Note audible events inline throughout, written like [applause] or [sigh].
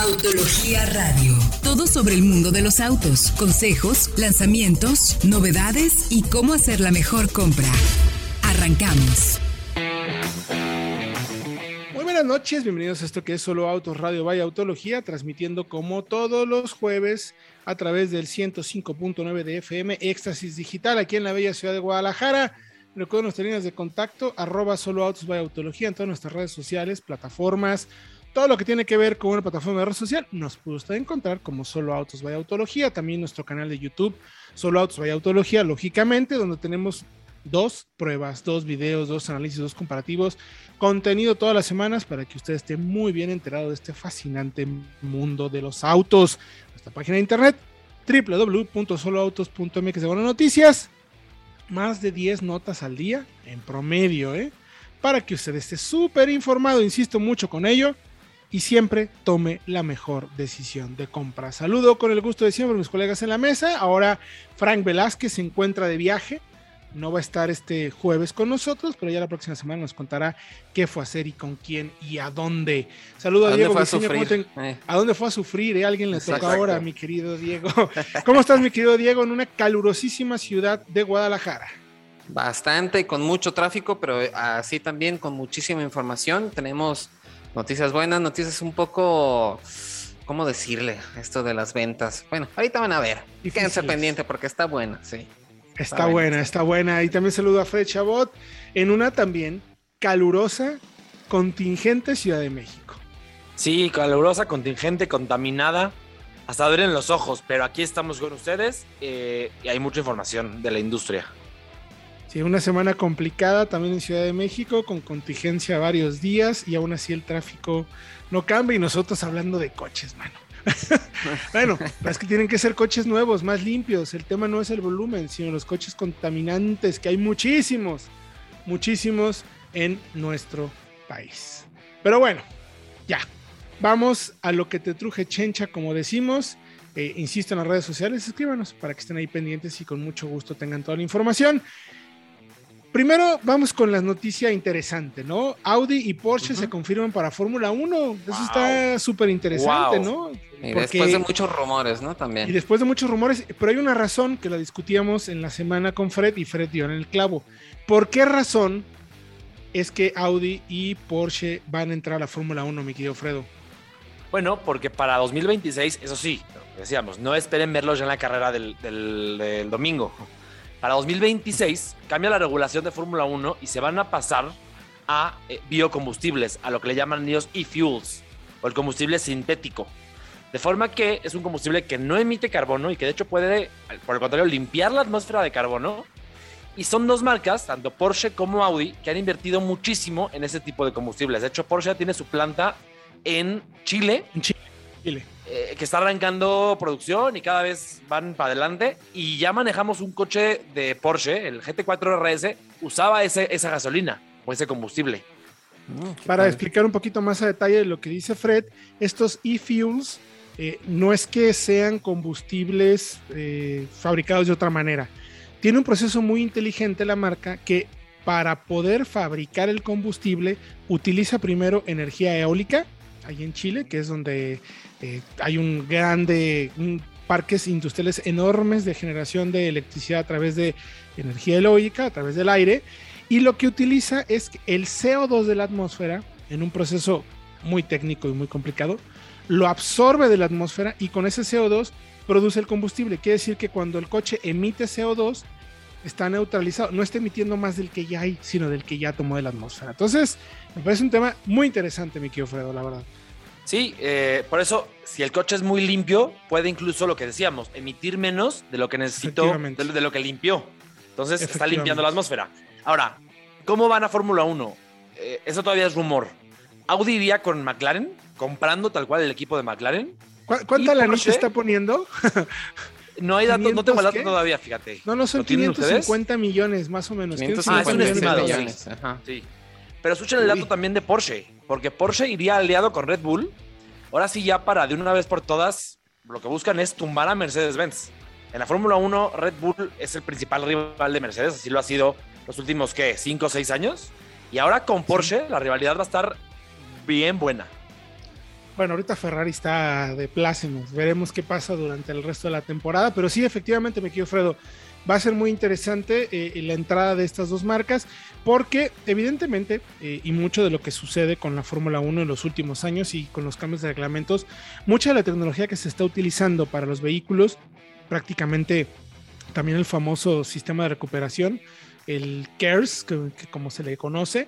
Autología Radio. Todo sobre el mundo de los autos, consejos, lanzamientos, novedades y cómo hacer la mejor compra. Arrancamos. Muy buenas noches, bienvenidos a esto que es Solo Autos Radio Vaya Autología, transmitiendo como todos los jueves a través del 105.9 de FM Éxtasis Digital aquí en la bella ciudad de Guadalajara. Recuerden nuestras líneas de contacto, arroba Solo Autos Vaya Autología en todas nuestras redes sociales, plataformas, todo lo que tiene que ver con una plataforma de red social nos puede usted encontrar como Solo Autos Vaya Autología, también nuestro canal de YouTube Solo Autos Vaya Autología, lógicamente, donde tenemos dos pruebas, dos videos, dos análisis, dos comparativos, contenido todas las semanas para que usted esté muy bien enterado de este fascinante mundo de los autos. Nuestra página de internet www.soloautos.mx de buenas noticias, más de 10 notas al día en promedio, ¿eh? para que usted esté súper informado, insisto mucho con ello y siempre tome la mejor decisión de compra. Saludo con el gusto de siempre a mis colegas en la mesa. Ahora Frank Velázquez se encuentra de viaje. No va a estar este jueves con nosotros, pero ya la próxima semana nos contará qué fue a hacer y con quién y a dónde. Saludo a, Diego. Fue a? Eh. ¿A dónde fue a sufrir? Eh? Alguien le toca ahora, mi querido Diego. [laughs] ¿Cómo estás, mi querido Diego, en una calurosísima ciudad de Guadalajara? Bastante, con mucho tráfico, pero así también con muchísima información. Tenemos Noticias buenas, noticias un poco, ¿cómo decirle esto de las ventas? Bueno, ahorita van a ver. Y Quédense pendiente porque está buena, sí. Está, buena, está buena. Y también saludo a Fred Chabot en una también calurosa, contingente Ciudad de México. Sí, calurosa, contingente, contaminada. Hasta en los ojos, pero aquí estamos con ustedes eh, y hay mucha información de la industria. Sí, una semana complicada también en Ciudad de México, con contingencia varios días y aún así el tráfico no cambia y nosotros hablando de coches, mano. [laughs] bueno, es que tienen que ser coches nuevos, más limpios. El tema no es el volumen, sino los coches contaminantes, que hay muchísimos, muchísimos en nuestro país. Pero bueno, ya, vamos a lo que te truje chencha, como decimos. Eh, insisto en las redes sociales, escríbanos para que estén ahí pendientes y con mucho gusto tengan toda la información. Primero vamos con la noticia interesante, ¿no? Audi y Porsche se confirman para Fórmula 1. Eso está súper interesante, ¿no? Y después de muchos rumores, ¿no? También. Y después de muchos rumores, pero hay una razón que la discutíamos en la semana con Fred y Fred dio en el clavo. ¿Por qué razón es que Audi y Porsche van a entrar a la Fórmula 1, mi querido Fredo? Bueno, porque para 2026, eso sí, decíamos, no esperen verlos ya en la carrera del, del domingo para 2026 cambia la regulación de Fórmula 1 y se van a pasar a eh, biocombustibles, a lo que le llaman ellos e-fuels o el combustible sintético. De forma que es un combustible que no emite carbono y que de hecho puede, por el contrario, limpiar la atmósfera de carbono. Y son dos marcas, tanto Porsche como Audi, que han invertido muchísimo en ese tipo de combustibles. De hecho, Porsche tiene su planta en Chile. En Chile. Eh, que está arrancando producción y cada vez van para adelante. Y ya manejamos un coche de Porsche, el GT4 RS, usaba ese, esa gasolina o ese combustible. Mm, para explicar un poquito más a detalle lo que dice Fred, estos e-fuels eh, no es que sean combustibles eh, fabricados de otra manera. Tiene un proceso muy inteligente la marca que para poder fabricar el combustible utiliza primero energía eólica, ahí en Chile, que es donde eh, hay un grande, parques industriales enormes de generación de electricidad a través de energía eólica, a través del aire, y lo que utiliza es el CO2 de la atmósfera, en un proceso muy técnico y muy complicado, lo absorbe de la atmósfera y con ese CO2 produce el combustible. Quiere decir que cuando el coche emite CO2, está neutralizado, no está emitiendo más del que ya hay, sino del que ya tomó de la atmósfera. Entonces, me parece un tema muy interesante, mi querido Fredo, la verdad. Sí, eh, por eso, si el coche es muy limpio, puede incluso lo que decíamos, emitir menos de lo que necesitó, de, lo que limpió. Entonces está limpiando la atmósfera. Ahora, ¿cómo van a Fórmula 1? Eh, eso todavía es rumor. Audi iría con McLaren, comprando tal cual el equipo de McLaren. ¿Cuánta la noche está poniendo? [laughs] no hay datos, no tengo el dato todavía, fíjate. No, no, son 550 millones más o menos. 550 ah, es un estimado. Millones. Sí. Pero escuchen el dato también de Porsche, porque Porsche iría aliado con Red Bull. Ahora sí, ya para de una vez por todas, lo que buscan es tumbar a Mercedes-Benz. En la Fórmula 1, Red Bull es el principal rival de Mercedes, así lo ha sido los últimos, ¿qué? ¿5 o 6 años? Y ahora con Porsche, la rivalidad va a estar bien buena. Bueno, ahorita Ferrari está de plácemes. Veremos qué pasa durante el resto de la temporada. Pero sí, efectivamente, me quiero Fredo. Va a ser muy interesante eh, la entrada de estas dos marcas porque evidentemente, eh, y mucho de lo que sucede con la Fórmula 1 en los últimos años y con los cambios de reglamentos, mucha de la tecnología que se está utilizando para los vehículos, prácticamente también el famoso sistema de recuperación, el CARES, que, como se le conoce,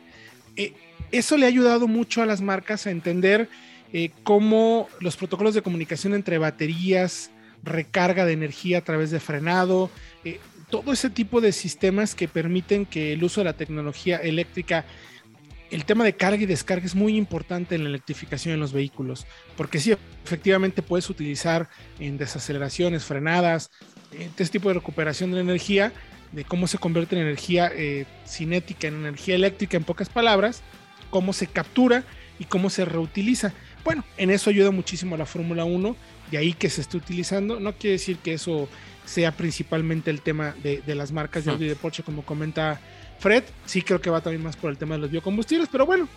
eh, eso le ha ayudado mucho a las marcas a entender eh, cómo los protocolos de comunicación entre baterías, recarga de energía a través de frenado, eh, todo ese tipo de sistemas que permiten que el uso de la tecnología eléctrica, el tema de carga y descarga es muy importante en la electrificación en los vehículos, porque sí, efectivamente puedes utilizar en desaceleraciones, frenadas, este tipo de recuperación de la energía, de cómo se convierte en energía eh, cinética en energía eléctrica, en pocas palabras, cómo se captura y cómo se reutiliza. Bueno, en eso ayuda muchísimo la Fórmula 1, de ahí que se esté utilizando. No quiere decir que eso sea principalmente el tema de, las marcas de Audi y de Porsche, como comenta Fred. Sí creo que va también más por el tema de los biocombustibles, pero bueno,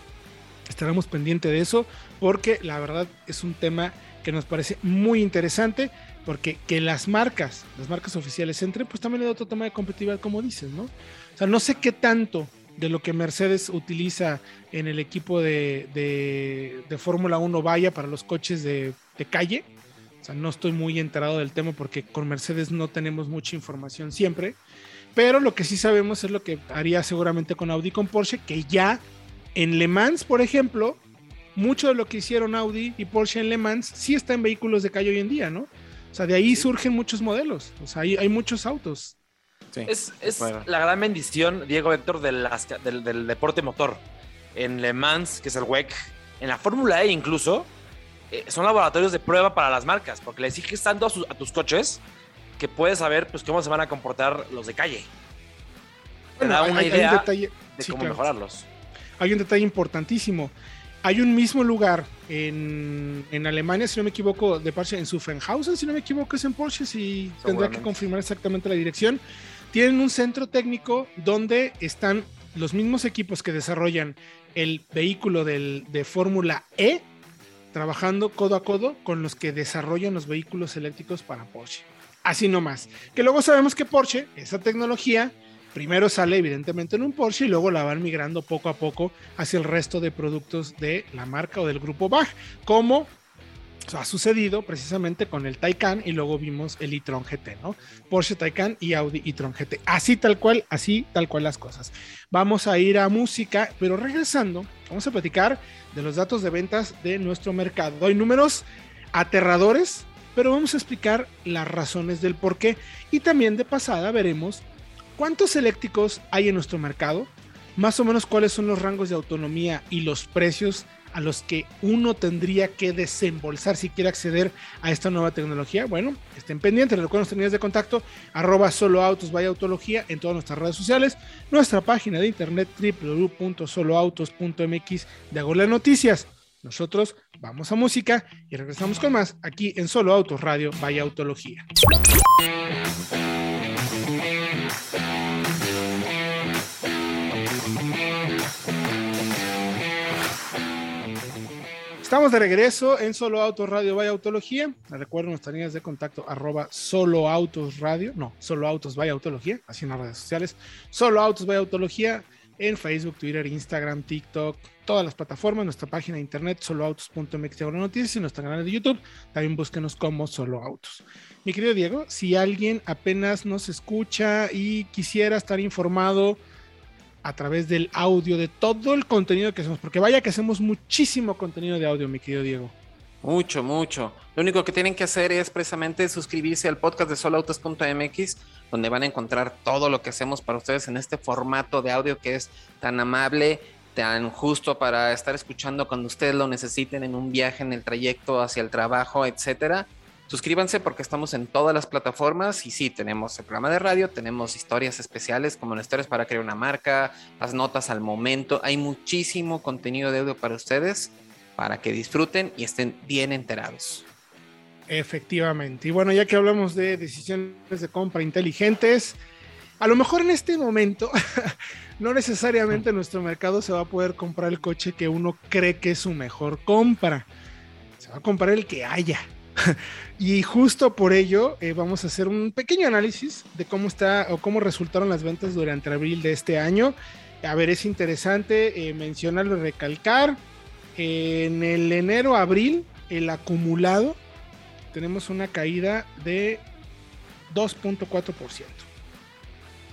estaremos pendientes de eso porque la verdad es un tema que nos parece muy interesante porque que las marcas, las marcas oficiales entren, pues también le da otro tema de competitividad, como dices, ¿no? O sea, no sé qué tanto de lo que Mercedes utiliza en el equipo de, de, Fórmula 1 vaya para los coches de, de, calle. O sea, no estoy muy enterado del tema porque con Mercedes no tenemos mucha información siempre. Pero lo que sí sabemos es lo que haría seguramente con Audi y con Porsche, que ya en Le Mans, por ejemplo, mucho de lo que hicieron Audi y Porsche en Le Mans sí está en vehículos de calle hoy en día, ¿no? O sea, de ahí surgen muchos modelos. O sea, hay, hay muchos autos es, la gran bendición, Diego Héctor, del, del, deporte motor. En Le Mans, que es el WEC, en la Fórmula E incluso, eh, son laboratorios de prueba para las marcas, porque le exiges tanto a, tus coches que puedes saber pues, cómo se van a comportar los de calle. Bueno, da una idea de cómo mejorarlos. Hay un detalle importantísimo. Hay un mismo lugar en, en, Alemania, si no me equivoco, de Porsche, en Zuffenhausen, si no me equivoco, es en Porsche, si tendrá que confirmar exactamente la dirección tienen un centro técnico donde están los mismos equipos que desarrollan el vehículo de Fórmula E, trabajando codo a codo con los que desarrollan los vehículos eléctricos para Porsche. Así nomás. Que luego sabemos que Porsche, esa tecnología, primero sale evidentemente en un Porsche y luego la van migrando poco a poco hacia el resto de productos de la marca o del grupo Bach, como ha sucedido precisamente con el Taycan y luego vimos el e-tron GT, ¿no? Porsche Taycan y Audi e-tron GT. Así tal cual, así tal cual las cosas. Vamos a ir a música, pero regresando, vamos a platicar de los datos de ventas de nuestro mercado. Hay números aterradores, pero vamos a explicar las razones del por qué y también de pasada veremos cuántos eléctricos hay en nuestro mercado, más o menos cuáles son los rangos de autonomía y los precios a los que uno tendría que desembolsar si quiere acceder a esta nueva tecnología. Bueno, estén pendientes, recuerden nuestras líneas de contacto, arroba solo autos vaya autología en todas nuestras redes sociales, nuestra página de internet www.soloautos.mx de Noticias. Nosotros vamos a música y regresamos con más aquí en Solo Autos Radio Vaya Autología. Estamos de regreso en Solo Autos Radio Vaya Autología. Recuerden nuestras líneas de contacto arroba Solo Autos Radio, no, Solo Autos Vaya Autología, así en las redes sociales. Solo Autos Vaya Autología en Facebook, Twitter, Instagram, TikTok, todas las plataformas, nuestra página de internet soloautos.mx noticias y nuestro canal de YouTube. También búsquenos como Solo Autos. Mi querido Diego, si alguien apenas nos escucha y quisiera estar informado a través del audio, de todo el contenido que hacemos, porque vaya que hacemos muchísimo contenido de audio, mi querido Diego. Mucho, mucho. Lo único que tienen que hacer es precisamente suscribirse al podcast de solautos.mx, donde van a encontrar todo lo que hacemos para ustedes en este formato de audio que es tan amable, tan justo para estar escuchando cuando ustedes lo necesiten en un viaje, en el trayecto hacia el trabajo, etcétera. Suscríbanse porque estamos en todas las plataformas y sí, tenemos el programa de radio, tenemos historias especiales como las historias para crear una marca, las notas al momento. Hay muchísimo contenido de audio para ustedes para que disfruten y estén bien enterados. Efectivamente. Y bueno, ya que hablamos de decisiones de compra inteligentes, a lo mejor en este momento [laughs] no necesariamente en nuestro mercado se va a poder comprar el coche que uno cree que es su mejor compra va a comprar el que haya. [laughs] y justo por ello eh, vamos a hacer un pequeño análisis de cómo está o cómo resultaron las ventas durante abril de este año. A ver, es interesante eh, mencionarlo y recalcar. en el enero-abril, el acumulado, tenemos una caída de 2.4%.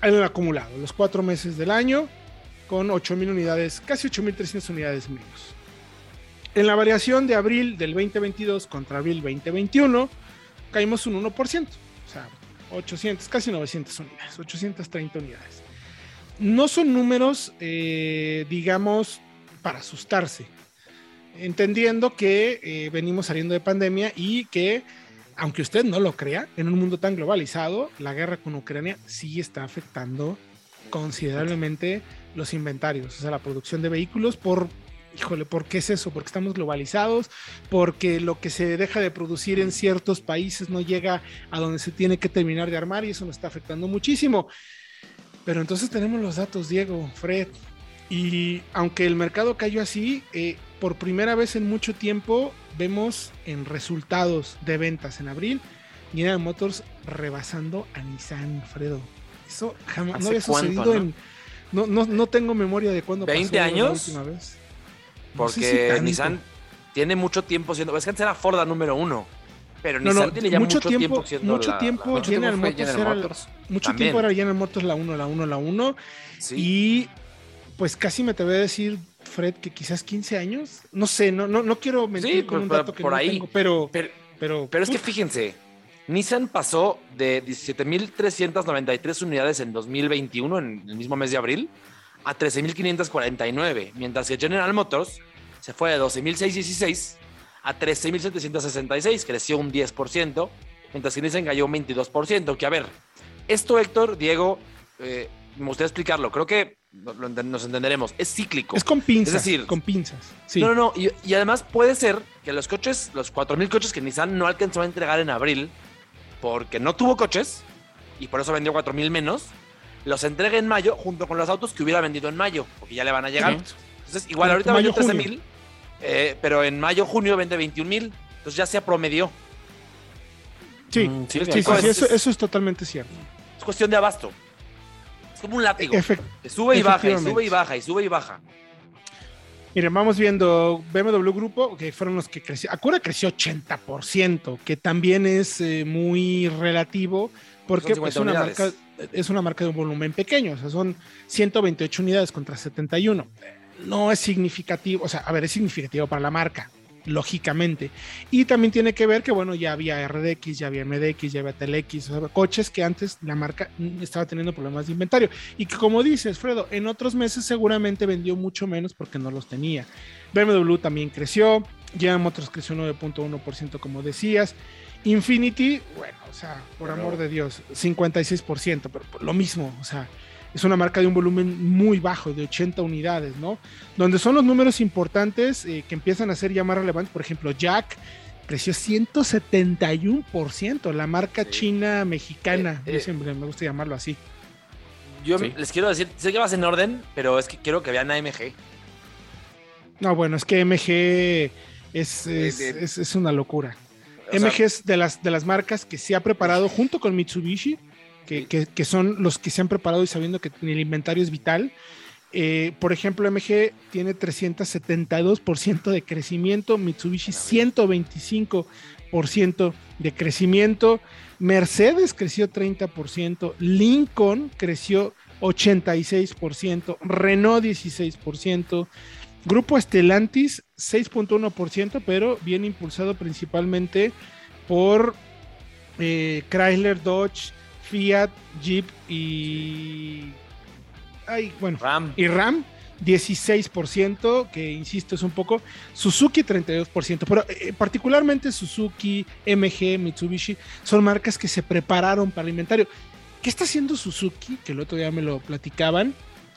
En el acumulado, los cuatro meses del año, con 8.000 unidades, casi 8.300 unidades menos. En la variación de abril del 2022 contra abril 2021, caímos un 1%, o sea, 800, casi 900 unidades, 830 unidades. No son números, eh, digamos, para asustarse, entendiendo que eh, venimos saliendo de pandemia y que, aunque usted no lo crea, en un mundo tan globalizado, la guerra con Ucrania sí está afectando considerablemente los inventarios, o sea, la producción de vehículos por, híjole, ¿por qué es eso? Porque estamos globalizados, porque lo que se deja de producir en ciertos países no llega a donde se tiene que terminar de armar y eso nos está afectando muchísimo. Pero entonces tenemos los datos, Diego, Fred, y aunque el mercado cayó así, eh, por primera vez en mucho tiempo vemos en resultados de ventas en abril General Motors rebasando a Nissan, Fredo. Eso jamás no había sucedido en no, no, no tengo memoria de cuándo 20 pasó años. la última vez. No sé Porque si. Nissan tiene mucho tiempo siendo. Es que antes era Ford la número uno. Pero No, Nissan no, tiene ya mucho mucho, tiempo- tiempo, siendo. mucho la- tiempo la- Mucho General Motors General era- Motors. Mucho También. tiempo era General Motors la 1, la 1, la 1. Sí. Y pues casi me te voy a decir, Fred, que quizás 15 años. No sé, no, no, no quiero mentir Sí, con por- un dato que por no ahí. tengo, pero, Pero, pero, pero es que fíjense, Nissan pasó de 17.393 unidades en 2021, en el mismo mes de abril, a 13.549, mientras que General Motors se fue de 12.616 a 13.766, creció un 10%, mientras que Nissan cayó un 22%. Que a ver, esto Héctor, Diego, eh, me gustaría explicarlo, creo que nos entenderemos, es cíclico. es con pinzas. es decir, con pinzas. Sí. No, no, no. Y, y además puede ser que los coches, los 4.000 coches que Nissan no alcanzó a entregar en abril, porque no tuvo coches y por eso vendió 4.000 menos, los entregue en mayo junto con los autos que hubiera vendido en mayo, porque ya le van a llegar. Entonces, igual Mayo, ahorita vendió junio. 13.000, eh, pero en mayo, junio vende 21.000. Entonces ya se promedió. Sí, Mm, sí, sí, sí, sí, eso, es- eso es totalmente cierto. Es cuestión de abasto. Es como un látigo. Efect- que sube y baja, y sube y baja, y sube y baja. Miren, vamos viendo BMW Grupo, que fueron los que creció. Acura creció 80%, que también es eh, muy relativo, porque 50 una unidades. marca, es una marca de un volumen pequeño, o sea, son 128 unidades contra 71. No es significativo, o sea, a ver, es significativo para la marca, lógicamente. Y también tiene que ver que, bueno, ya había RDX, ya había MDX, ya había TLX, o sea, coches que antes la marca mm, estaba teniendo problemas de inventario. Y que como dices, Fredo, en otros meses seguramente vendió mucho menos porque no los tenía. BMW también creció, General Motors creció 9.1% como decías. Infinity, bueno, o sea, por Pero- amor de Dios, 56%, pero por lo mismo, o sea, es una marca de un volumen muy bajo, de 80 unidades, ¿no? Donde son los números importantes eh, que empiezan a ser ya más relevantes, por ejemplo, Jack creció 171%, la marca Sí. china mexicana, Eh, yo eh. siempre me gusta llamarlo así. Yo Sí. les quiero decir, sé que vas en orden, pero es que quiero que vean AMG. No, bueno, es que MG es, es, es- es una locura. MG es de las, de las marcas que se ha preparado junto con Mitsubishi, que- que son los que se han preparado y sabiendo que el inventario es vital. Eh, por ejemplo, MG tiene 372% de crecimiento, Mitsubishi 125% de crecimiento, Mercedes creció 30%, Lincoln creció 86%, Renault 16%, Grupo Estelantis 6.1%, pero bien impulsado principalmente por eh, Chrysler, Dodge, Fiat, Jeep y. Ay, bueno, Ram. y RAM 16%, que insisto es un poco, Suzuki 32%, pero eh, particularmente Suzuki, MG, Mitsubishi son marcas que se prepararon para el inventario. ¿Qué está haciendo Suzuki? Que el otro día me lo platicaban.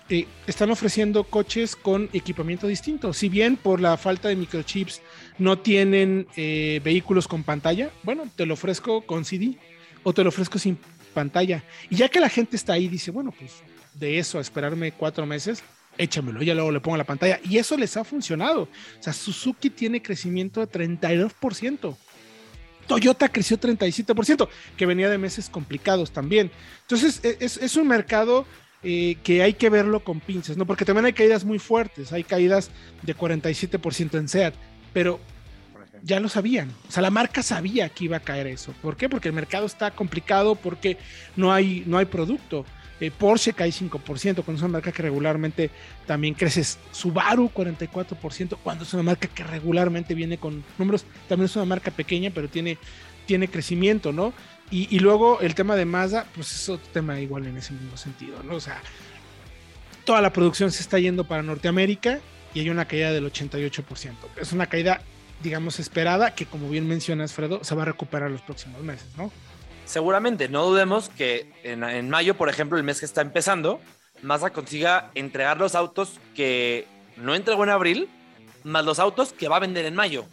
Eh, están ofreciendo coches con equipamiento distinto. Si bien por la falta de microchips no tienen eh, vehículos con pantalla, bueno, te lo ofrezco con CD o te lo ofrezco sin pantalla. Y ya que la gente está ahí, dice, bueno, pues de eso a esperarme cuatro meses, échamelo, ya luego le pongo la pantalla. Y eso les ha funcionado. O sea, Suzuki tiene crecimiento de 32%. Toyota creció 37%, que venía de meses complicados también. Entonces, e, es, un mercado eh, que hay que verlo con pinzas, ¿no? Porque también hay caídas muy fuertes, hay caídas de 47% en SEAT, pero ya lo sabían. O sea, la marca sabía que iba a caer eso. ¿Por qué? Porque el mercado está complicado, porque no hay, no hay producto. Eh, Porsche cae 5%, cuando es una marca que regularmente también crece. Subaru 44%, cuando es una marca que regularmente viene con números. También es una marca pequeña, pero tiene, tiene crecimiento, ¿no? Y, luego el tema de Mazda, pues es otro tema igual en ese mismo sentido, ¿no? O sea, toda la producción se está yendo para Norteamérica y hay una caída del 88%. Es una caída, digamos, esperada que, como bien mencionas, Fredo, se va a recuperar los próximos meses, ¿no? seguramente no dudemos que en, mayo, por ejemplo, el mes que está empezando, Mazda consiga entregar los autos que no entregó en abril, más los autos que va a vender en mayo.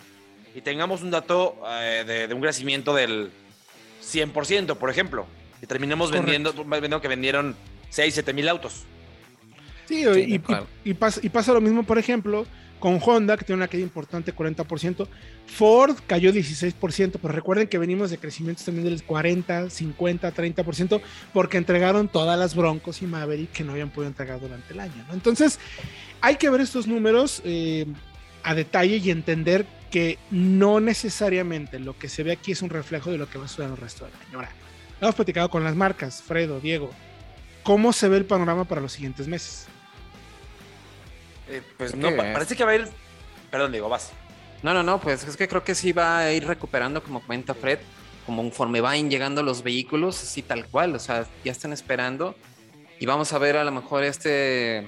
Y tengamos un dato eh, de, un crecimiento del 100%, por ejemplo. Y terminemos vendiendo, vendiendo que vendieron 6, 7 mil autos. Sí, y, pasa, y pasa lo mismo, por ejemplo, con Honda, que tiene una caída importante, 40%. Ford cayó 16%, pero recuerden que venimos de crecimientos también del 40, 50, 30%, porque entregaron todas las Broncos y Maverick que no habían podido entregar durante el año. Entonces, hay que ver estos números eh, a detalle y entender que no necesariamente lo que se ve aquí es un reflejo de lo que va a suceder el resto del año. Ahora, hemos platicado con las marcas, Fredo, Diego. ¿Cómo se ve el panorama para los siguientes meses? Eh, pues no, parece que va a ir. Perdón, digo, vas. No, no, no, pues es que creo que sí va a ir recuperando, como cuenta Fred, como conforme van llegando los vehículos, así tal cual, o sea, ya están esperando y vamos a ver a lo mejor este,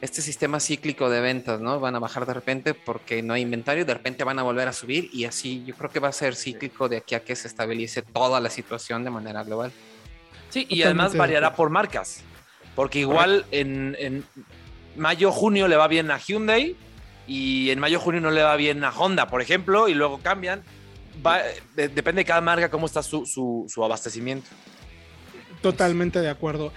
este sistema cíclico de ventas, ¿no? Van a bajar de repente porque no hay inventario, de repente van a volver a subir y así yo creo que va a ser cíclico de aquí a que se estabilice toda la situación de manera global. Sí, y además variará por marcas, porque igual en mayo, junio le va bien a Hyundai y en mayo, junio no le va bien a Honda, por ejemplo, y luego cambian. depende de cada marca cómo está su, abastecimiento. Totalmente de acuerdo.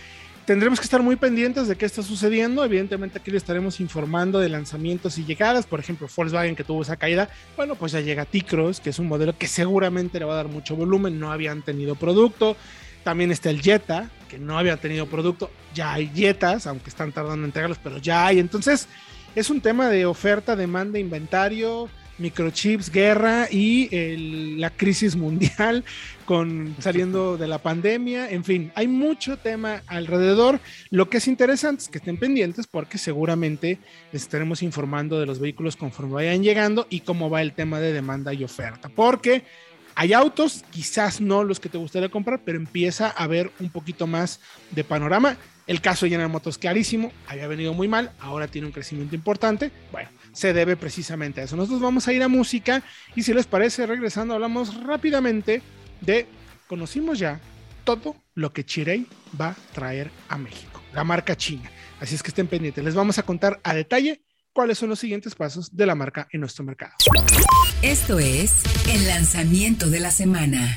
Tendremos que estar muy pendientes de qué está sucediendo. Evidentemente aquí le estaremos informando de lanzamientos y llegadas. Por ejemplo, Volkswagen que tuvo esa caída. Bueno, pues ya llega T-Cross, que es un modelo que seguramente le va a dar mucho volumen. No habían tenido producto. También está el Jetta, que no había tenido producto. Ya hay Jetas, aunque están tardando en entregarlos, pero ya hay. Entonces, es un tema de oferta, demanda, inventario, microchips, guerra y la crisis mundial con saliendo de la pandemia. En fin, hay mucho tema alrededor. Lo que es interesante es que estén pendientes porque seguramente les estaremos informando de los vehículos conforme vayan llegando y cómo va el tema de demanda y oferta. Porque hay autos, quizás no los que te gustaría comprar, pero empieza a haber un poquito más de panorama. El caso de General Motors, clarísimo, había venido muy mal, ahora tiene un crecimiento importante. Bueno, se debe precisamente a eso. Nosotros vamos a ir a música y si les parece, regresando, hablamos rápidamente de, conocimos ya todo lo que Chirey va a traer a México, la marca china. Así es que estén pendientes. Les vamos a contar a detalle cuáles son los siguientes pasos de la marca en nuestro mercado. Esto es el lanzamiento de la semana.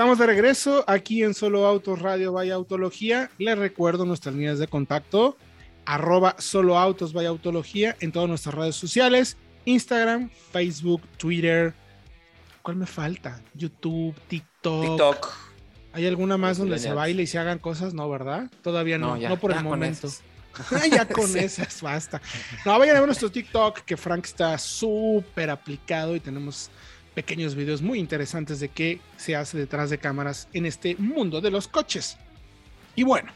Estamos de regreso aquí en Solo Autos Radio Vaya Autología. Les recuerdo nuestras líneas de contacto, arroba Solo Autos Vaya Autología en todas nuestras redes sociales, Instagram, Facebook, Twitter, ¿Cuál me falta? YouTube, TikTok. TikTok. ¿Hay alguna más donde se baile y se hagan cosas? No, ¿verdad? Todavía no, no, por el momento. [laughs] ya [laughs] con esas, basta. No, vayan a ver nuestro TikTok, que Frank está súper aplicado y tenemos pequeños videos muy interesantes de qué se hace detrás de cámaras en este mundo de los coches. Y bueno,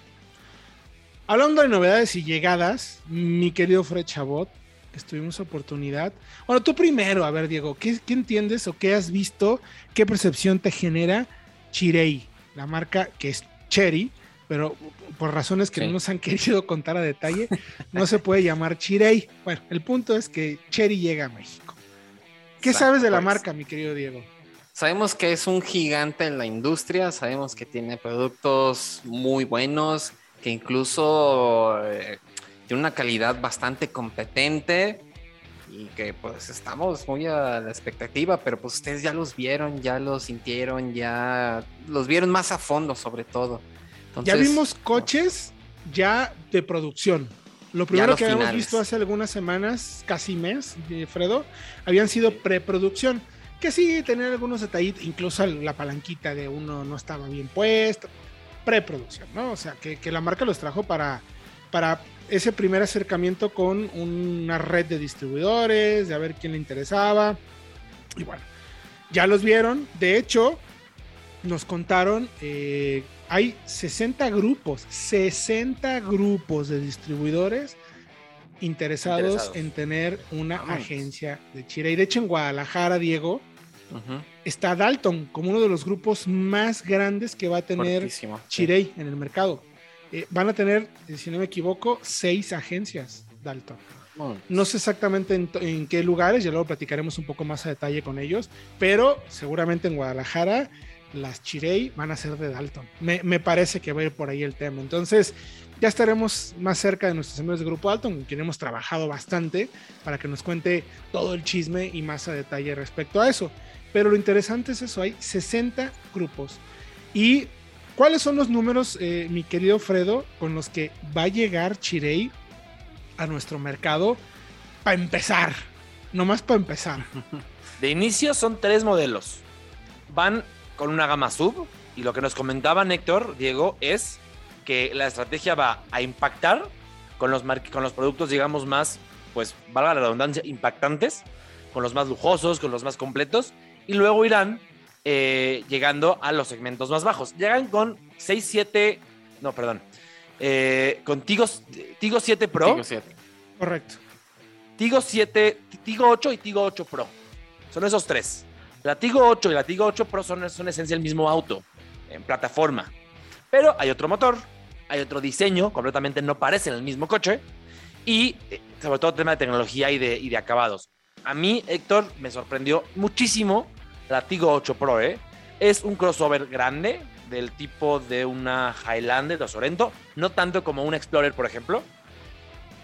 hablando de novedades y llegadas, mi querido Fred Chabot, estuvimos oportunidad. Bueno, tú primero, a ver, Diego, ¿qué, entiendes o qué has visto? ¿Qué percepción te genera Chirei, la marca que es Cherry, pero por razones que no nos han [laughs] querido contar a detalle, no se puede llamar Chirei. Bueno, el punto es que Cherry llega a México. ¿Qué sabes de la pues. marca, mi querido Diego? Sabemos que es un gigante en la industria, sabemos que tiene productos muy buenos, que incluso eh, tiene una calidad bastante competente, y que pues estamos muy a la expectativa, pero pues ustedes ya los vieron, ya los sintieron, ya los vieron más a fondo sobre todo. ya vimos coches ya de producción. Lo primero que habíamos visto hace algunas semanas, casi mes, de Fredo, habían sido preproducción. Que sí, tenían algunos detallitos, incluso la palanquita de uno no estaba bien puesta. Preproducción, ¿no? O sea, que, que la marca los trajo para, para ese primer acercamiento con una red de distribuidores, de a ver quién le interesaba. Y bueno, ya los vieron. De hecho, nos contaron, eh, hay 60 grupos, 60 grupos de distribuidores interesados, en tener una agencia de Chile. Y de hecho en Guadalajara, Diego, está Dalton como uno de los grupos más grandes que va a tener Chirey en el mercado. Eh, van a tener, eh, si no me equivoco, seis agencias, Dalton. No sé exactamente en, qué lugares, ya luego platicaremos un poco más a detalle con ellos, pero seguramente en Guadalajara las Chirey van a ser de Dalton. Me, parece que va a ir por ahí el tema. Entonces, ya estaremos más cerca de nuestros amigos de Grupo Dalton, con quien hemos trabajado bastante para que nos cuente todo el chisme y más a detalle respecto a eso. Pero lo interesante es eso, hay 60 grupos. ¿Y cuáles son los números, eh, mi querido Fredo, con los que va a llegar Chirey a nuestro mercado para empezar? Nomás para empezar. [laughs] De inicio son tres modelos. Van con una gama sub y lo que nos comentaba Héctor, Diego, es que la estrategia va a impactar con los, con los productos, digamos, más, pues, valga la redundancia, impactantes, con los más lujosos, con los más completos, y luego irán eh, llegando a los segmentos más bajos. Llegan con 6, 7, no, perdón, eh, con Tigo, Tigo 7 Pro. Tigo 7. Correcto. Tigo 7, Tigo 8 y Tigo 8 Pro. Son esos tres. La Tigo 8 y la Tigo 8 Pro son, son esencia el mismo auto, en plataforma. Pero hay otro motor, hay otro diseño, completamente no parecen el mismo coche. Y eh, sobre todo tema de tecnología y de, y de acabados. A mí, Héctor, me sorprendió muchísimo la Tigo 8 Pro, ¿eh? Es un crossover grande del tipo de una Highlander de Sorento, no tanto como un Explorer, por ejemplo.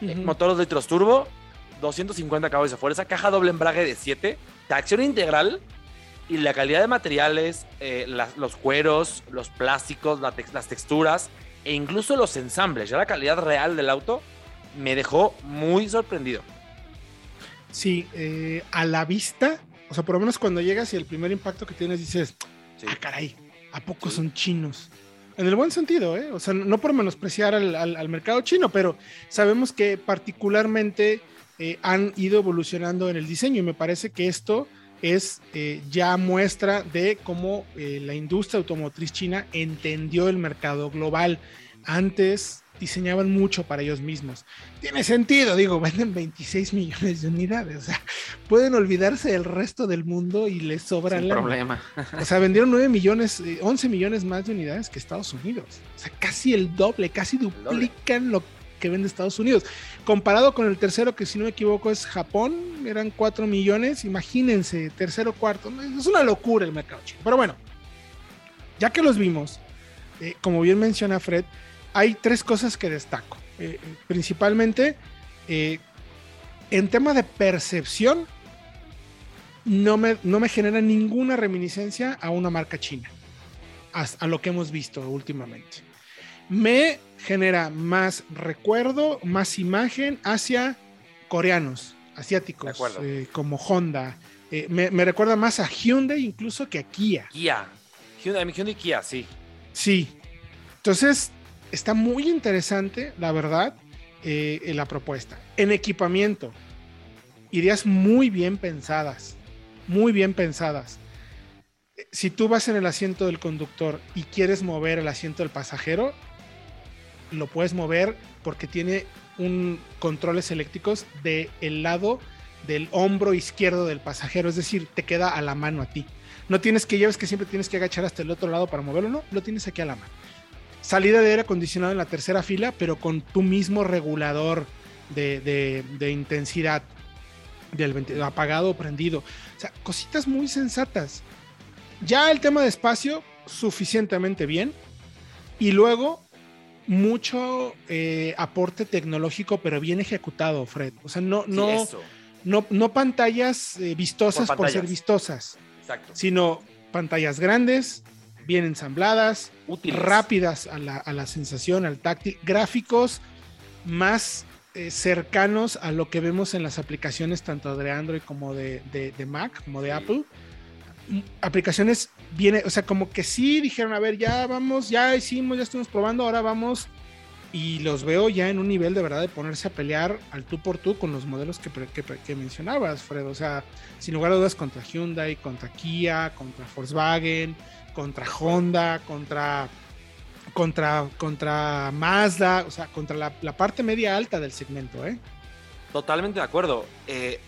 Motor 2 litros turbo, 250 caballos de fuerza, caja doble embrague de 7, tracción integral y la calidad de materiales, eh, los cueros, los plásticos, las texturas e incluso los ensambles, ya la calidad real del auto me dejó muy sorprendido. Sí, eh, a la vista o sea, por lo menos cuando llegas y el primer impacto que tienes dices, ah, caray, ¿a poco son chinos? En el buen sentido, ¿eh? O sea, no por menospreciar al, mercado chino, pero sabemos que particularmente eh, han ido evolucionando en el diseño y me parece que esto es eh, ya muestra de cómo eh, la industria automotriz china entendió el mercado global. Antes diseñaban mucho para ellos mismos. Tiene sentido, digo, [laughs] venden 26 millones de unidades, o sea, pueden olvidarse del resto del mundo y les sobra la problema. [laughs] O sea, vendieron 9 millones, 11 eh, millones más de unidades que Estados Unidos. O sea, casi el doble, casi duplican lo que vende Estados Unidos. Comparado con el tercero, que si no me equivoco es Japón, eran 4 millones, imagínense, tercero, cuarto, es una locura el mercado chino. Pero bueno, ya que los vimos, eh, como bien menciona Fred, hay tres cosas que destaco. Eh, principalmente, eh, en tema de percepción, no me, no me genera ninguna reminiscencia a una marca china, a, lo que hemos visto últimamente. Me genera más recuerdo, más imagen hacia coreanos, asiáticos, eh, como Honda. Me, me, recuerda más a Hyundai incluso que a Kia. Kia. Hyundai, Hyundai Kia, sí. Sí. Entonces, está muy interesante, la verdad, eh, la propuesta. En equipamiento, ideas muy bien pensadas, muy bien pensadas. Si tú vas en el asiento del conductor y quieres mover el asiento del pasajero, lo puedes mover porque tiene un controles eléctricos del el lado del hombro izquierdo del pasajero, es decir, te queda a la mano a ti. No tienes que, lleves que siempre tienes que agachar hasta el otro lado para moverlo, no, lo tienes aquí a la mano salida de aire acondicionado en la tercera fila, pero con tu mismo regulador de, intensidad del apagado o prendido. O sea, cositas muy sensatas. Ya el tema de espacio, suficientemente bien. Y luego, mucho eh, aporte tecnológico, pero bien ejecutado, Fred. O sea, no, no, no, no pantallas eh, vistosas por, Por ser vistosas, Exacto. sino pantallas grandes, bien ensambladas, Útiles. rápidas a la, a la sensación, al táctil, gráficos más eh, cercanos a lo que vemos en las aplicaciones tanto de Android como de, de- de Mac, como de Sí. Apple. Aplicaciones viene, o sea, como que sí dijeron, a ver, ya vamos, ya hicimos, ya estuvimos probando, ahora vamos. Y los veo ya en un nivel de verdad de ponerse a pelear al tú por tú con los modelos que, que, mencionabas, Fred. O sea, sin lugar a dudas contra Hyundai, contra Kia, contra Volkswagen, contra Honda, contra, contra, contra Mazda, o sea, contra la, la parte media alta del segmento, ¿eh? Totalmente de acuerdo. Eh,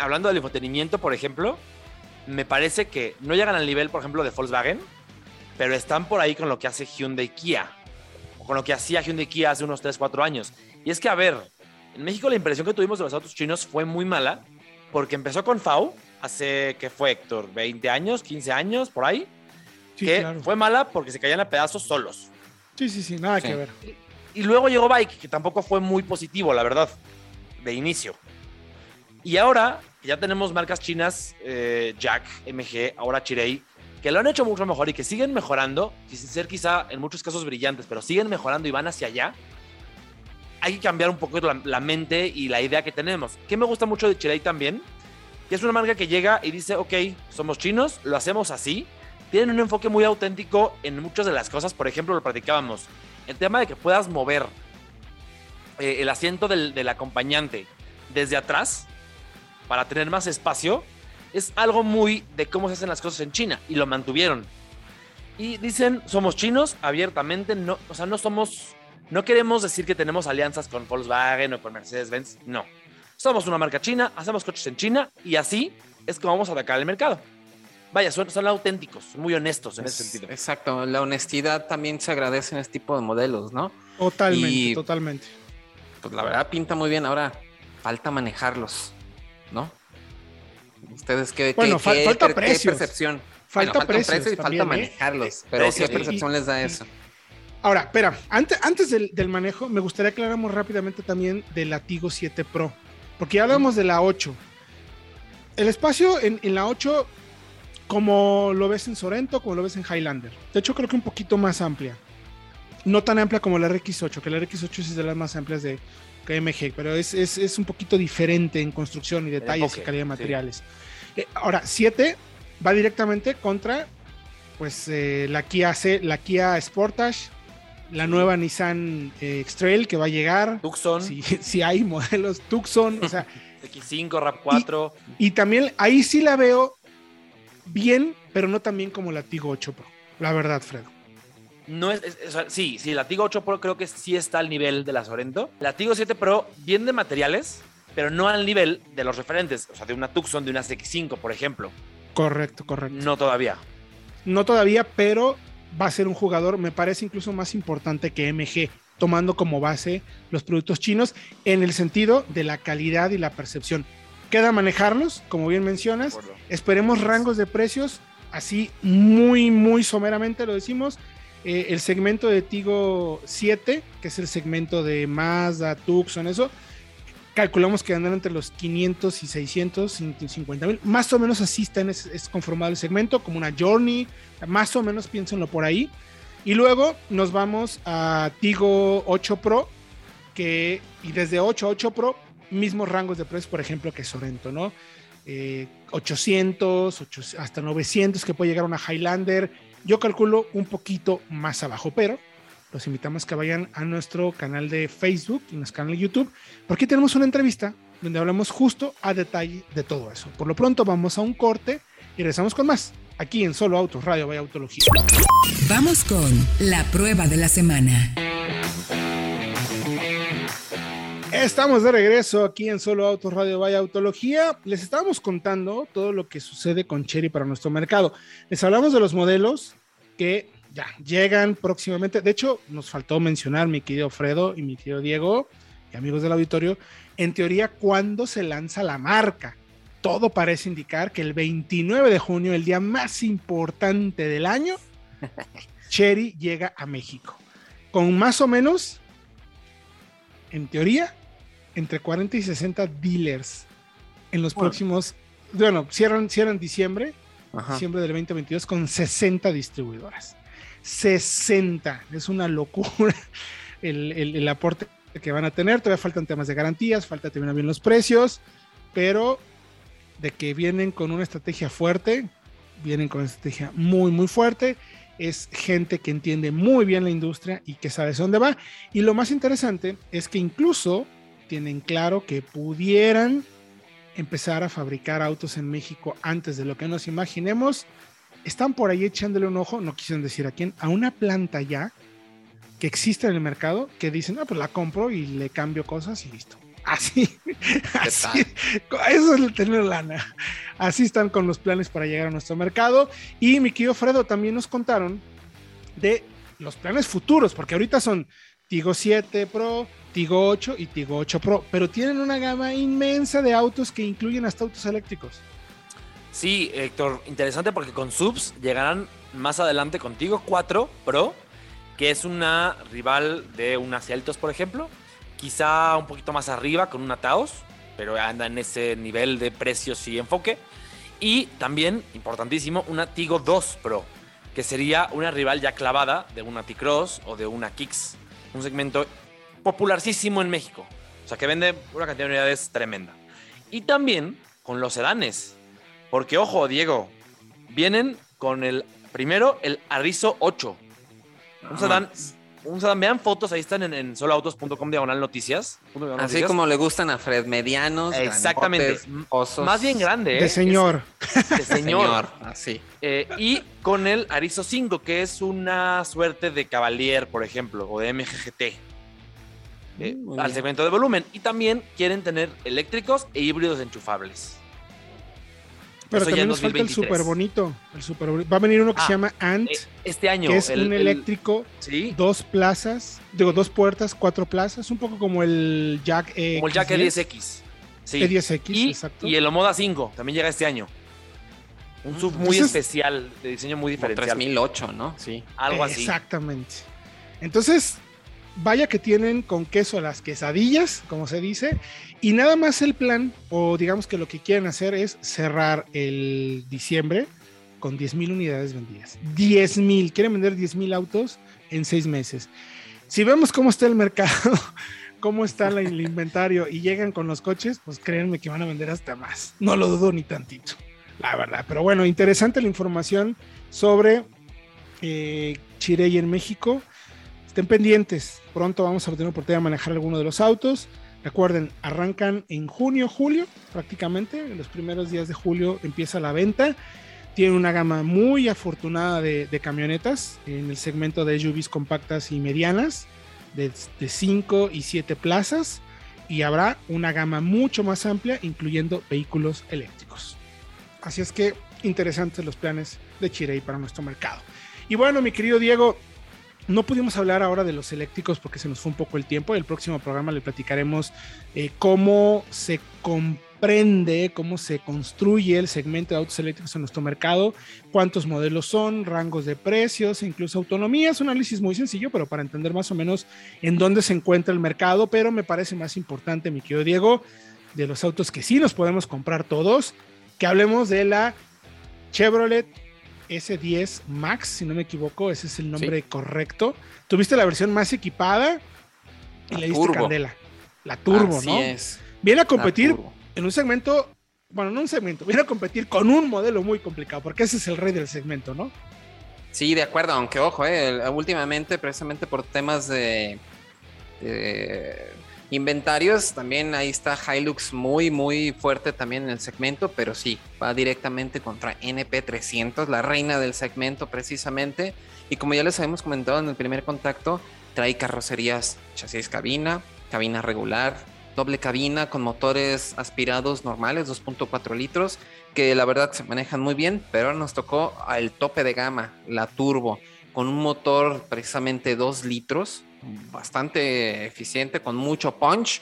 hablando del infotenimiento, por ejemplo, me parece que no llegan al nivel, por ejemplo, de Volkswagen, pero están por ahí con lo que hace Hyundai Kia, o con lo que hacía Hyundai Kia hace unos 3, 4 años. Y es que, a ver, en México la impresión que tuvimos de los autos chinos fue muy mala, porque empezó con FAU, hace, ¿qué fue, Héctor? ¿20 años, 15 años, por ahí? Sí, que claro. fue mala porque se caían a pedazos solos. Sí, sí, sí, nada Sí. que ver. Y luego llegó Bike, que tampoco fue muy positivo, la verdad, de inicio. Y ahora ya tenemos marcas chinas, eh, Jack, MG, ahora Chirei, que lo han hecho mucho mejor y que siguen mejorando, sin ser quizá en muchos casos brillantes, pero siguen mejorando y van hacia allá. Hay que cambiar un poco la, la mente y la idea que tenemos. Que me gusta mucho de Chirei también, que es una marca que llega y dice, ok, somos chinos, lo hacemos así. Tienen un enfoque muy auténtico en muchas de las cosas. Por ejemplo, lo platicábamos. El tema de que puedas mover eh, el asiento del, del acompañante desde atrás para tener más espacio es algo muy de cómo se hacen las cosas en China y lo mantuvieron. Y dicen, somos chinos abiertamente, no, o sea, no somos, no queremos decir que tenemos alianzas con Volkswagen o con Mercedes-Benz, no. Somos una marca china, hacemos coches en China y así es como vamos a atacar el mercado. Vaya, son, son auténticos, muy honestos en ese Es- sentido. Exacto, la honestidad también se agradece en este tipo de modelos, ¿no? Totalmente, Y- totalmente. Pues la verdad pinta muy bien, ahora falta manejarlos, ¿no? Ustedes qué, Bueno, qué- fal- qué- falta qué precios. percepción. Falta Bueno, precios precios y también, falta manejarlos, Eh, pero precios, ¿qué percepción les da eso? Ahora, espera, antes, antes del, del manejo, me gustaría aclaramos rápidamente también del Latigo 7 Pro, porque ya hablamos de la 8. El espacio en, en la 8, como lo ves en Sorento, como lo ves en Highlander. De hecho, creo que un poquito más amplia. No tan amplia como la RX8, que la RX8 es de las más amplias de KMG, pero es, es, es un poquito diferente en construcción y detalles enfoque, y calidad de sí. materiales. Eh, ahora, 7 va directamente contra pues eh, la Kia C, la Kia Sportage, la nueva Nissan eh, X-Trail que va a llegar. Tucson, Si, [laughs] si hay modelos Tucson, o sea, [laughs] X5, RAP4. y también ahí sí la veo bien, pero no tan bien como la Tigo 8 Pro. La verdad, Fredo. No es, es- o sea, sí, sí, la Tigo 8 Pro creo que sí está al nivel de la Sorento. La Tigo 7 Pro, bien de materiales, pero no al nivel de los referentes. O sea, de una Tucson, de una CX5, por ejemplo. Correcto, correcto. No todavía. No todavía, pero va a ser un jugador, me parece incluso más importante que MG, tomando como base los productos chinos en el sentido de la calidad y la percepción. Queda manejarlos, como bien mencionas. Esperemos rangos de precios, así muy, muy someramente lo decimos. Eh, el segmento de Tigo 7, que es el segmento de Mazda, Tucson, eso, calculamos que andan entre los 500 y 650 mil. Más o menos así está en es, conformado el segmento, como una Journey, más o menos piénsenlo por ahí. Y luego nos vamos a Tigo 8 Pro, que, y desde 8 a 8 Pro, mismos rangos de precios, por ejemplo, que Sorento, ¿no? Eh, 800, 800, hasta 900 que puede llegar una Highlander. Yo calculo un poquito más abajo, pero los invitamos que vayan a nuestro canal de Facebook y nuestro canal de YouTube, porque tenemos una entrevista donde hablamos justo a detalle de todo eso. Por lo pronto vamos a un corte y regresamos con más, aquí en Solo Autos, Radio Vaya Autología. Vamos con la prueba de la semana. Estamos de regreso aquí en Solo Autos Radio Vaya Autología. Les estábamos contando todo lo que sucede con Cherry para nuestro mercado. Les hablamos de los modelos que ya llegan próximamente. De hecho, nos faltó mencionar, mi querido Fredo y mi querido Diego y amigos del auditorio, en teoría, cuándo se lanza la marca. Todo parece indicar que el 29 de junio, el día más importante del año, [laughs] Cherry llega a México. Con más o menos, en teoría, entre 40 y 60 dealers en los próximos, bueno, cierran, cierran diciembre, diciembre del 2022 con 60 distribuidoras. 60, es una locura [laughs] el, el aporte que van a tener. Todavía faltan temas de garantías, falta terminar bien los precios, pero de que vienen con una estrategia fuerte, vienen con una estrategia muy, muy fuerte. Es gente que entiende muy bien la industria y que sabe dónde va. Y lo más interesante es que incluso tienen claro que pudieran empezar a fabricar autos en México antes de lo que nos imaginemos. Están por ahí echándole un ojo, no quisieron decir a quién, a una planta ya que existe en el mercado que dicen, ah, pues la compro y le cambio cosas y listo. Así, [laughs] así eso es tener lana. Así están con los planes para llegar a nuestro mercado. Y mi querido Fredo también nos contaron de los planes futuros, porque ahorita son Tigo 7 Pro, Tigo 8 y Tigo 8 Pro, pero tienen una gama inmensa de autos que incluyen hasta autos eléctricos. Sí, Héctor, interesante porque con subs llegarán más adelante con Tigo 4 Pro, que es una rival de una Celtos, por ejemplo, quizá un poquito más arriba con una Taos, pero anda en ese nivel de precios y enfoque. Y también, importantísimo, una Tigo 2 Pro, que sería una rival ya clavada de una T-Cross o de una Kicks. Un segmento popularísimo en México. O sea, que vende una cantidad de unidades tremenda. Y también con los sedanes. Porque, ojo, Diego, vienen con el primero, el Arrizo 8. Un sedán un sedán, vean fotos, ahí están en, soloautos.com diagonal noticias. Así como le gustan a Fred, medianos. Exactamente. Osos. Más bien grande. De ¿eh? señor. [laughs] de señor. así. Eh, y con el Arizo 5, que es una suerte de Cavalier, por ejemplo, o de MGGT. Eh, al segmento de volumen. Y también quieren tener eléctricos e híbridos enchufables. Pero también nos falta el súper bonito. El super Va a venir uno que se ah, llama Ant. Eh, este año. Que es un eléctrico, dos plazas, digo, dos puertas, cuatro plazas, un poco como el Jack E. Como el Jack E10X. Sí. E10X, y, exacto. Y el Omoda 5 también llega este año. Un sub muy especial, de diseño muy diferente. 3008, ¿no? Sí. Algo así. Exactamente. Entonces, vaya que tienen con queso las quesadillas, como se dice, y nada más el plan, o digamos que lo que quieren hacer es cerrar el diciembre con 10 mil unidades vendidas. 10 mil, quieren vender 10 mil autos en seis meses. Si vemos cómo está el mercado, [laughs] cómo está el inventario y llegan con los coches, pues créanme que van a vender hasta más. No lo dudo ni tantito, la verdad. Pero bueno, interesante la información sobre eh, Chirey en México Estén pendientes, pronto vamos a tener oportunidad de manejar alguno de los autos. Recuerden, arrancan en junio, julio, prácticamente. En los primeros días de julio empieza la venta. Tiene una gama muy afortunada de, camionetas en el segmento de SUVs compactas y medianas, de 5 y 7 plazas. Y habrá una gama mucho más amplia, incluyendo vehículos eléctricos. Así es que interesantes los planes de Chirey para nuestro mercado. Y bueno, mi querido Diego, no pudimos hablar ahora de los eléctricos porque se nos fue un poco el tiempo. El próximo programa le platicaremos eh, cómo se comprende, cómo se construye el segmento de autos eléctricos en nuestro mercado, cuántos modelos son, rangos de precios, e incluso autonomía. Es un análisis muy sencillo, pero para entender más o menos en dónde se encuentra el mercado. Pero me parece más importante, mi querido Diego, de los autos que sí nos podemos comprar todos, que hablemos de la Chevrolet S10 Max, si no me equivoco, ese es el nombre correcto. Tuviste la versión más equipada y le diste candela. La turbo, ¿no? Es. Viene a competir en un segmento, bueno, no un segmento, viene a competir con un modelo muy complicado, porque ese es el rey del segmento, ¿no? Sí, de acuerdo, aunque ojo, eh, últimamente, precisamente por temas de Inventarios, también ahí está Hilux muy, muy fuerte también en el segmento, pero sí, va directamente contra NP300, la reina del segmento precisamente. Y como ya les habíamos comentado en el primer contacto, trae carrocerías chasis cabina, cabina regular, doble cabina con motores aspirados normales, 2.4 litros, que la verdad se manejan muy bien, pero nos tocó al tope de gama, la turbo, con un motor precisamente 2 litros, bastante eficiente, con mucho punch.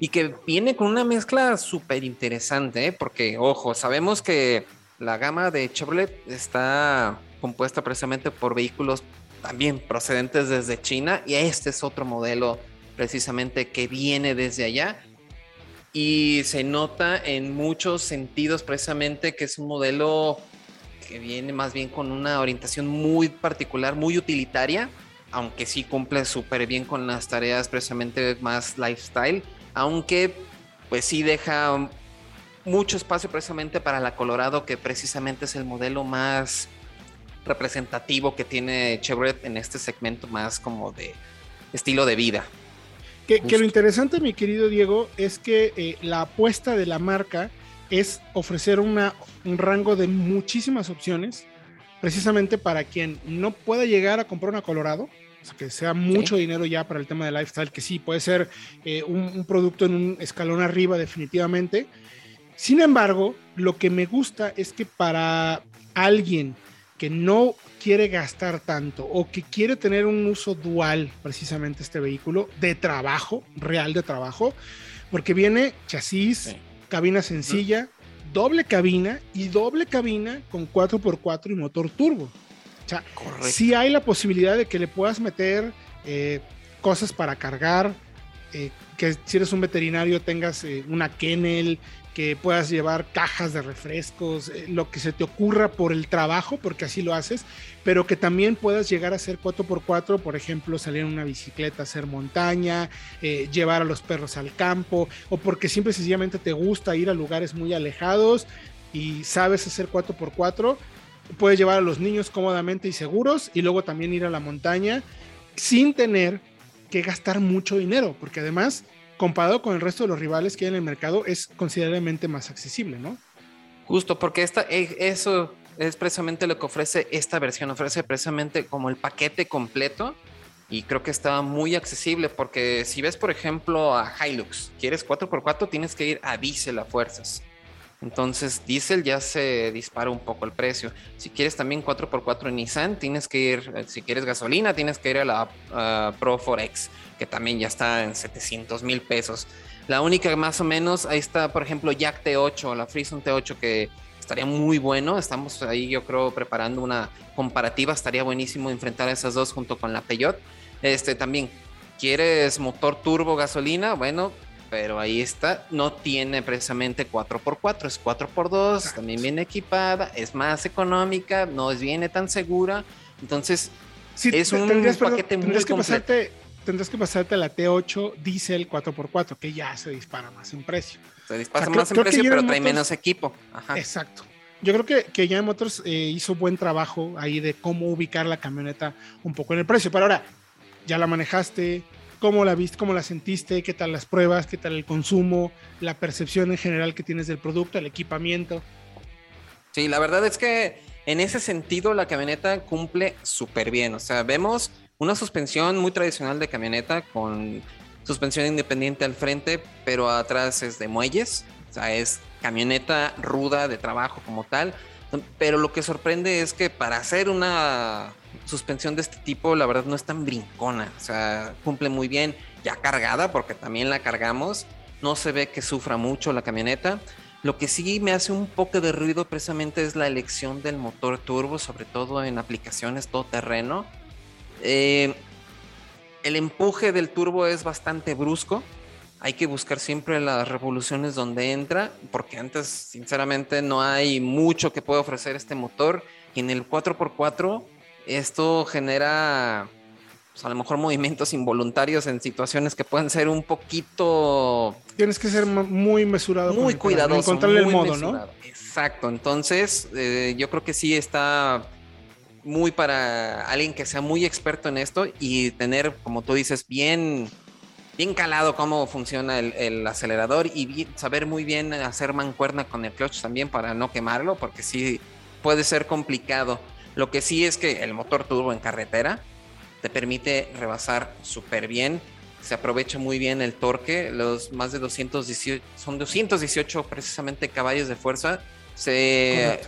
Y que viene con una mezcla súper interesante, ¿eh? porque, ojo, sabemos que la gama de Chevrolet está compuesta precisamente por vehículos también procedentes desde China y este es otro modelo precisamente que viene desde allá. y se nota en muchos sentidos precisamente que es un modelo que viene más bien con una orientación muy particular, muy utilitaria, aunque sí cumple súper bien con las tareas precisamente más lifestyle, aunque pues sí deja mucho espacio precisamente para la Colorado, que precisamente es el modelo más representativo que tiene Chevrolet en este segmento más como de estilo de vida. Que, lo interesante, mi querido Diego, es que eh, la apuesta de la marca es ofrecer una, un rango de muchísimas opciones, precisamente para quien no pueda llegar a comprar una Colorado, o sea, que sea mucho dinero ya para el tema de lifestyle, que sí, puede ser eh, un, producto en un escalón arriba definitivamente. Sin embargo, lo que me gusta es que para alguien que no quiere gastar tanto o que quiere tener un uso dual, precisamente este vehículo, de trabajo, real de trabajo, porque viene chasis, cabina sencilla, doble cabina y doble cabina con 4x4 y motor turbo. O sea, sí hay la posibilidad de que le puedas meter eh, cosas para cargar, eh, que si eres un veterinario tengas eh, una kennel, que puedas llevar cajas de refrescos, eh, lo que se te ocurra por el trabajo, porque así lo haces, pero que también puedas llegar a hacer 4x4, por ejemplo, salir en una bicicleta, hacer montaña, eh, llevar a los perros al campo, o porque simple sencillamente te gusta ir a lugares muy alejados y sabes hacer 4x4, puedes llevar a los niños cómodamente y seguros y luego también ir a la montaña sin tener que gastar mucho dinero, porque además comparado con el resto de los rivales que hay en el mercado, es considerablemente más accesible, ¿no? Justo, porque esta, eh, eso es precisamente lo que ofrece esta versión, ofrece precisamente como el paquete completo y creo que está muy accesible porque si ves, por ejemplo, a Hilux, quieres 4x4, tienes que ir a Diesel a fuerzas. Entonces, Diesel ya se dispara un poco el precio. Si quieres también 4x4 en Nissan, tienes que ir, eh, si quieres gasolina, tienes que ir a la Pro Forex, que también ya está en 700 mil pesos. La única más o menos, ahí está, por ejemplo, Jack T8, la Freeson T8, que estaría muy bueno. Estamos ahí, yo creo, preparando una comparativa. Estaría buenísimo enfrentar a esas dos junto con la Peugeot. Este también, ¿quieres motor turbo gasolina? Bueno, pero ahí está, no tiene precisamente 4x4, es 4x2, también viene equipada, es más económica, no es, viene tan segura, entonces es un paquete muy que pasarte, Tendrás que pasarte a la T8 Diesel 4x4, que ya se dispara más en precio. Se dispara más en precio, pero trae menos equipo. Exacto. Yo creo que, que General Motors eh, hizo buen trabajo ahí de cómo ubicar la camioneta un poco en el precio. Pero ahora, ya la manejaste, ¿Cómo la viste? ¿Cómo la sentiste? ¿Qué tal las pruebas? ¿Qué tal el consumo? ¿La percepción en general que tienes del producto? ¿El equipamiento? Sí, la verdad es que en ese sentido la camioneta cumple súper bien. O sea, vemos una suspensión muy tradicional de camioneta con suspensión independiente al frente, pero atrás es de muelles. O sea, es camioneta ruda de trabajo como tal. Pero lo que sorprende es que para hacer una suspensión de este tipo, la verdad, no es tan brincona. O sea, cumple muy bien, ya cargada, porque también la cargamos. No se ve que sufra mucho la camioneta. Lo que sí me hace un poco de ruido precisamente es la elección del motor turbo, sobre todo en aplicaciones todoterreno. Eh, el empuje del turbo es bastante brusco. Hay que buscar siempre las revoluciones donde entra, porque antes, sinceramente, no hay mucho que pueda ofrecer este motor. Y en el 4x4 esto genera pues, a lo mejor movimientos involuntarios en situaciones que pueden ser un poquito... Tienes que ser muy mesurado. Muy cuidadoso. Encontrarle el modo, ¿no? Exacto. Entonces, eh, yo creo que sí está muy para alguien que sea muy experto en esto y tener, como tú dices, bien, bien calado cómo funciona el, acelerador y saber muy bien hacer mancuerna con el clutch también para no quemarlo, porque sí puede ser complicado. Lo que sí es que el motor turbo en carretera te permite rebasar súper bien. Se aprovecha muy bien el torque. Los más de 218, son 218 precisamente caballos de fuerza. Se,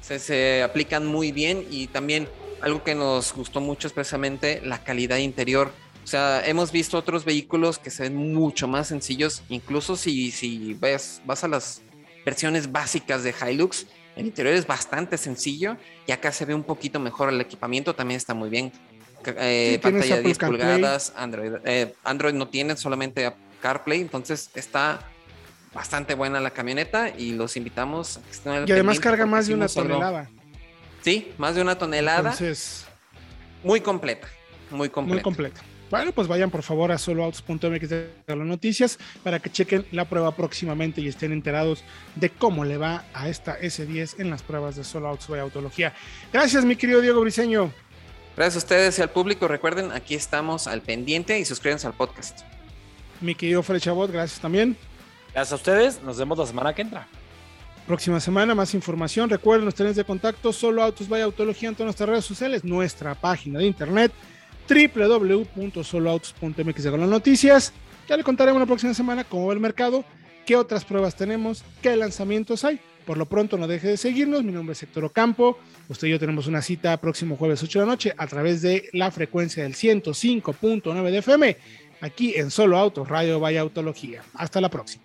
se, aplican muy bien y también algo que nos gustó mucho es precisamente la calidad interior. O sea, hemos visto otros vehículos que se ven mucho más sencillos, incluso si, si ves, vas a las versiones básicas de Hilux, el interior es bastante sencillo y acá se ve un poquito mejor el equipamiento, también está muy bien. Eh, pantalla de 10 pulgadas, Android. Eh, Android no tiene solamente CarPlay, entonces está bastante buena la camioneta y los invitamos. y además carga más de una tonelada. Sí, más de una tonelada. Entonces, muy completa, muy completa. Muy completa. Bueno, pues vayan por favor a soloautos.mx de las noticias para que chequen la prueba próximamente y estén enterados de cómo le va a esta S10 en las pruebas de Solo Autos by Autología. Gracias, mi querido Diego Briseño. Gracias a ustedes y al público. Recuerden, aquí estamos al pendiente y suscríbanse al podcast. Mi querido Fred Chabot, gracias también. Gracias a ustedes. Nos vemos la semana que entra. Próxima semana, más información. Recuerden los trenes de contacto, solo autos vaya autología en todas nuestras redes sociales, nuestra página de internet www.soloautos.mx de las noticias. Ya le contaremos la próxima semana cómo va el mercado, qué otras pruebas tenemos, qué lanzamientos hay. Por lo pronto, no deje de seguirnos. Mi nombre es Héctor Ocampo. Usted y yo tenemos una cita próximo jueves 8 de la noche a través de la frecuencia del 105.9 de FM, aquí en Solo Autos, Radio Vaya Autología. Hasta la próxima.